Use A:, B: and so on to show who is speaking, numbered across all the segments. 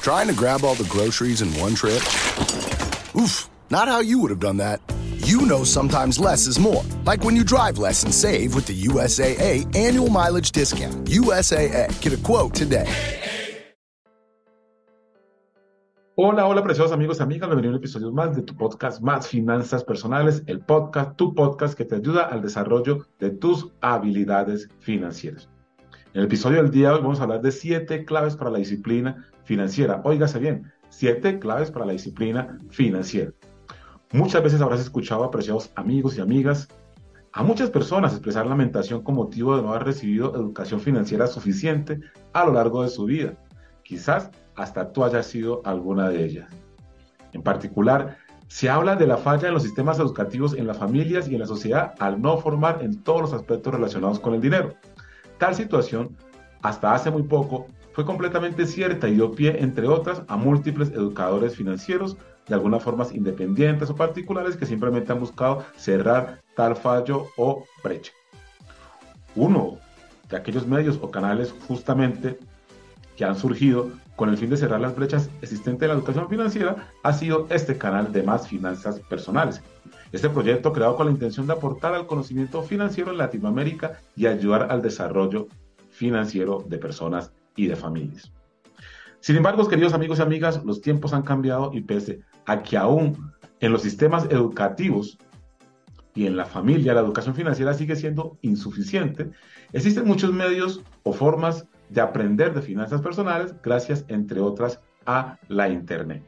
A: Trying to grab all the groceries in one trip? Oof, not how you would have done that. You know sometimes less is more. Like when you drive less and save with the USAA annual mileage discount. USAA, get a quote today.
B: Hola, hola, preciosos amigos y amigas. Bienvenidos a un episodio más de tu podcast Más Finanzas Personales, el podcast, tu podcast que te ayuda al desarrollo de tus habilidades financieras. En el episodio del día de hoy vamos a hablar de siete claves para la disciplina financiera. Óigase bien, siete claves para la disciplina financiera. Muchas veces habrás escuchado, apreciados amigos y amigas, a muchas personas expresar lamentación con motivo de no haber recibido educación financiera suficiente a lo largo de su vida. Quizás hasta tú hayas sido alguna de ellas. En particular, se habla de la falla en los sistemas educativos en las familias y en la sociedad al no formar en todos los aspectos relacionados con el dinero. Tal situación, hasta hace muy poco, fue completamente cierta y dio pie, entre otras, a múltiples educadores financieros, de algunas formas independientes o particulares, que simplemente han buscado cerrar tal fallo o brecha. Uno de aquellos medios o canales justamente que han surgido con el fin de cerrar las brechas existentes en la educación financiera ha sido este canal de más finanzas personales. Este proyecto creado con la intención de aportar al conocimiento financiero en Latinoamérica y ayudar al desarrollo financiero de personas y de familias. Sin embargo, queridos amigos y amigas, los tiempos han cambiado y pese a que aún en los sistemas educativos y en la familia la educación financiera sigue siendo insuficiente, existen muchos medios o formas de aprender de finanzas personales gracias, entre otras, a la Internet.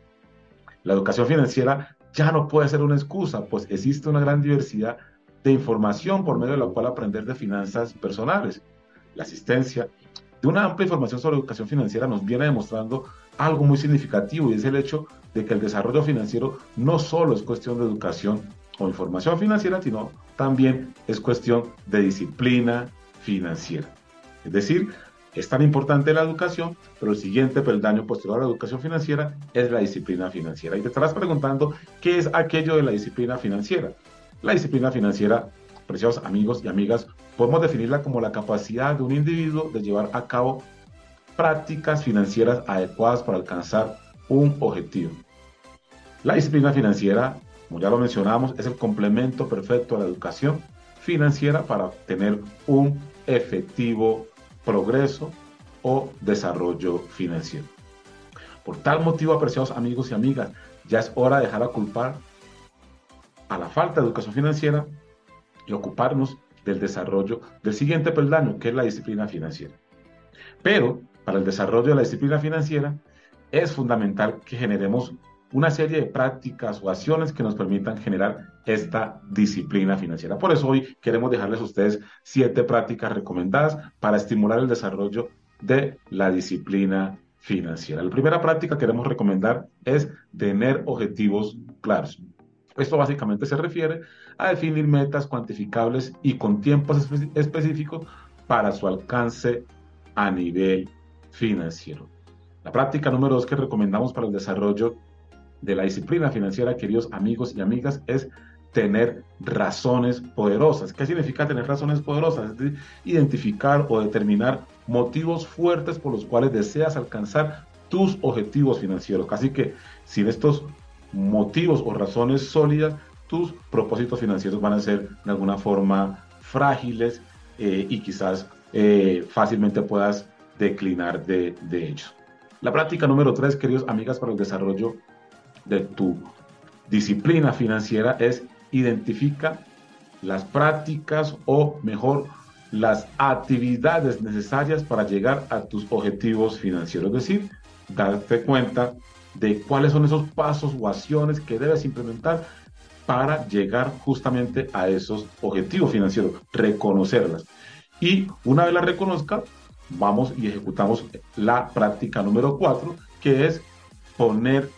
B: La educación financiera ya no puede ser una excusa, pues existe una gran diversidad de información por medio de la cual aprender de finanzas personales. La asistencia de una amplia información sobre educación financiera nos viene demostrando algo muy significativo y es el hecho de que el desarrollo financiero no solo es cuestión de educación o información financiera, sino también es cuestión de disciplina financiera. Es decir, es tan importante la educación, pero el siguiente peldaño posterior a la educación financiera es la disciplina financiera. Y te estarás preguntando, ¿qué es aquello de la disciplina financiera? La disciplina financiera, preciosos amigos y amigas, podemos definirla como la capacidad de un individuo de llevar a cabo prácticas financieras adecuadas para alcanzar un objetivo. La disciplina financiera, como ya lo mencionamos, es el complemento perfecto a la educación financiera para obtener un efectivo progreso o desarrollo financiero. Por tal motivo, apreciados amigos y amigas, ya es hora de dejar a culpar a la falta de educación financiera y ocuparnos del desarrollo del siguiente peldaño, que es la disciplina financiera. Pero para el desarrollo de la disciplina financiera es fundamental que generemos una serie de prácticas o acciones que nos permitan generar esta disciplina financiera. Por eso hoy queremos dejarles a ustedes siete prácticas recomendadas para estimular el desarrollo de la disciplina financiera. La primera práctica que queremos recomendar es tener objetivos claros. Esto básicamente se refiere a definir metas cuantificables y con tiempos específicos para su alcance a nivel financiero. La práctica número dos que recomendamos para el desarrollo de la disciplina financiera, queridos amigos y amigas, es tener razones poderosas. ¿Qué significa tener razones poderosas? Es identificar o determinar motivos fuertes por los cuales deseas alcanzar tus objetivos financieros. Así que sin estos motivos o razones sólidas, tus propósitos financieros van a ser de alguna forma frágiles eh, y quizás eh, fácilmente puedas declinar de, de ellos. La práctica número tres, queridos amigas, para el desarrollo de tu disciplina financiera es identifica las prácticas o mejor las actividades necesarias para llegar a tus objetivos financieros. Es decir, darte cuenta de cuáles son esos pasos o acciones que debes implementar para llegar justamente a esos objetivos financieros, reconocerlas. Y una vez las reconozcas, vamos y ejecutamos la práctica número cuatro, que es poner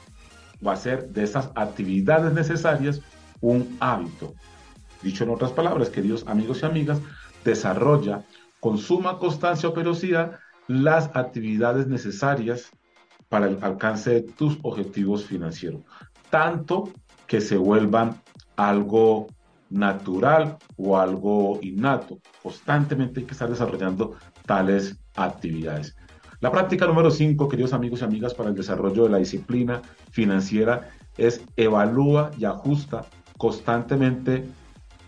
B: o hacer de esas actividades necesarias un hábito. Dicho en otras palabras, queridos amigos y amigas, desarrolla con suma constancia o periodicidad las actividades necesarias para el alcance de tus objetivos financieros, tanto que se vuelvan algo natural o algo innato. Constantemente hay que estar desarrollando tales actividades. La práctica número 5, queridos amigos y amigas, para el desarrollo de la disciplina financiera es evalúa y ajusta constantemente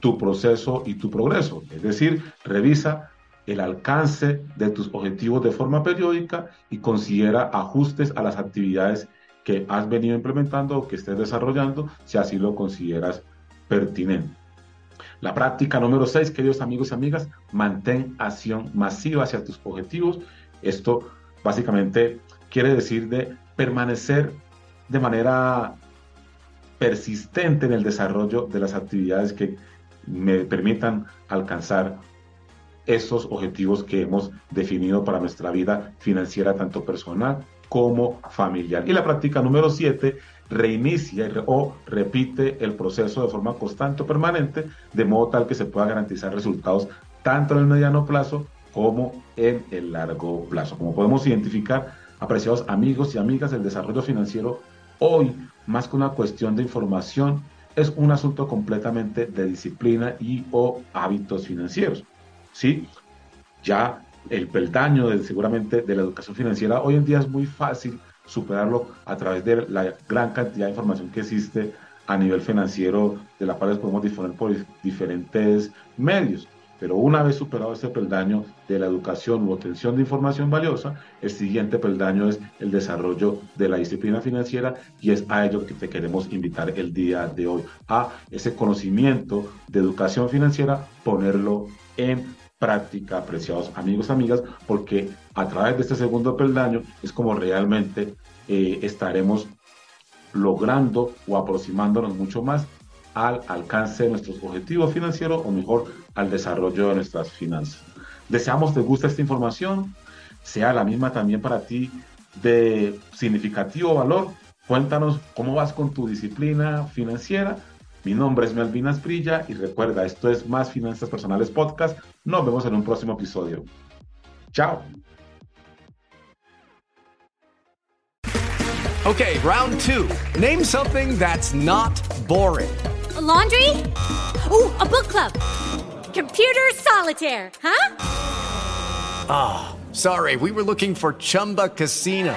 B: tu proceso y tu progreso. Es decir, revisa el alcance de tus objetivos de forma periódica y considera ajustes a las actividades que has venido implementando o que estés desarrollando, si así lo consideras pertinente. La práctica número 6, queridos amigos y amigas, mantén acción masiva hacia tus objetivos. Esto básicamente quiere decir de permanecer de manera persistente en el desarrollo de las actividades que me permitan alcanzar esos objetivos que hemos definido para nuestra vida financiera, tanto personal como familiar. Y la práctica número 7, reinicia o repite el proceso de forma constante o permanente, de modo tal que se pueda garantizar resultados tanto en el mediano plazo como en el largo plazo. Como podemos identificar, apreciados amigos y amigas, el desarrollo financiero hoy, más que una cuestión de información, es un asunto completamente de disciplina y o hábitos financieros. ¿Sí? Ya el peldaño seguramente de la educación financiera hoy en día es muy fácil superarlo a través de la gran cantidad de información que existe a nivel financiero, de la cual podemos disponer por diferentes medios. Pero una vez superado ese peldaño de la educación u obtención de información valiosa, el siguiente peldaño es el desarrollo de la disciplina financiera y es a ello que te queremos invitar el día de hoy, a ese conocimiento de educación financiera, ponerlo en práctica, apreciados amigos, amigas, porque a través de este segundo peldaño es como realmente eh, estaremos logrando o aproximándonos mucho más al alcance de nuestros objetivos financieros o mejor al desarrollo de nuestras finanzas. Deseamos te guste esta información, sea la misma también para ti de significativo valor. Cuéntanos cómo vas con tu disciplina financiera mi nombre es Melvin Asprilla y recuerda, esto es Más Finanzas Personales Podcast. Nos vemos en un próximo episodio. Chao.
C: Okay, round two. Name something that's not boring.
D: A laundry? Ooh, a book club. Computer solitaire, huh?
C: Ah, oh, sorry, we were looking for Chumba Casino.